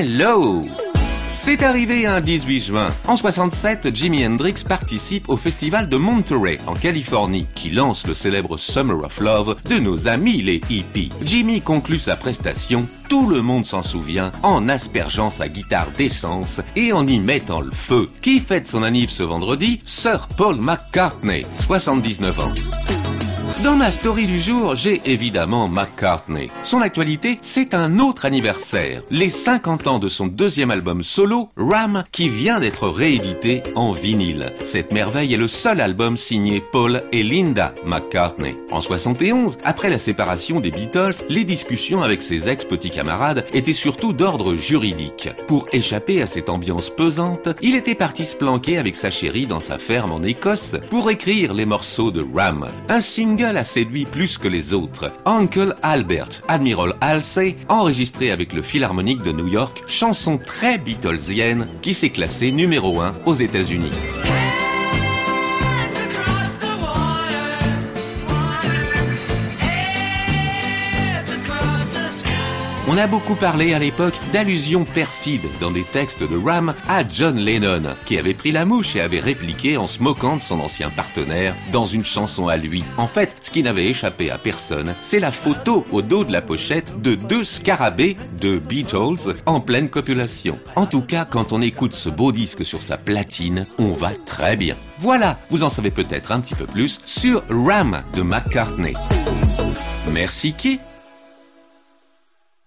Hello c'est arrivé un 18 juin. En 67, Jimi Hendrix participe au festival de Monterey, en Californie, qui lance le célèbre Summer of Love de nos amis les hippies. Jimmy conclut sa prestation, tout le monde s'en souvient, en aspergeant sa guitare d'essence et en y mettant le feu. Qui fête son anniversaire ce vendredi? Sir Paul McCartney, 79 ans. Dans ma story du jour, j'ai évidemment McCartney. Son actualité, c'est un autre anniversaire, les 50 ans de son deuxième album solo, Ram, qui vient d'être réédité en vinyle. Cette merveille est le seul album signé Paul et Linda McCartney. En 71, après la séparation des Beatles, les discussions avec ses ex-petits camarades étaient surtout d'ordre juridique. Pour échapper à cette ambiance pesante, il était parti se planquer avec sa chérie dans sa ferme en Écosse pour écrire les morceaux de Ram. Un single a séduit plus que les autres. Uncle Albert, Admiral Halsey, enregistré avec le Philharmonique de New York, chanson très Beatlesienne qui s'est classée numéro 1 aux États-Unis. On a beaucoup parlé à l'époque d'allusions perfides dans des textes de Ram à John Lennon, qui avait pris la mouche et avait répliqué en se moquant de son ancien partenaire dans une chanson à lui. En fait, ce qui n'avait échappé à personne, c'est la photo au dos de la pochette de deux scarabées de Beatles en pleine copulation. En tout cas, quand on écoute ce beau disque sur sa platine, on va très bien. Voilà, vous en savez peut-être un petit peu plus sur Ram de McCartney. Merci qui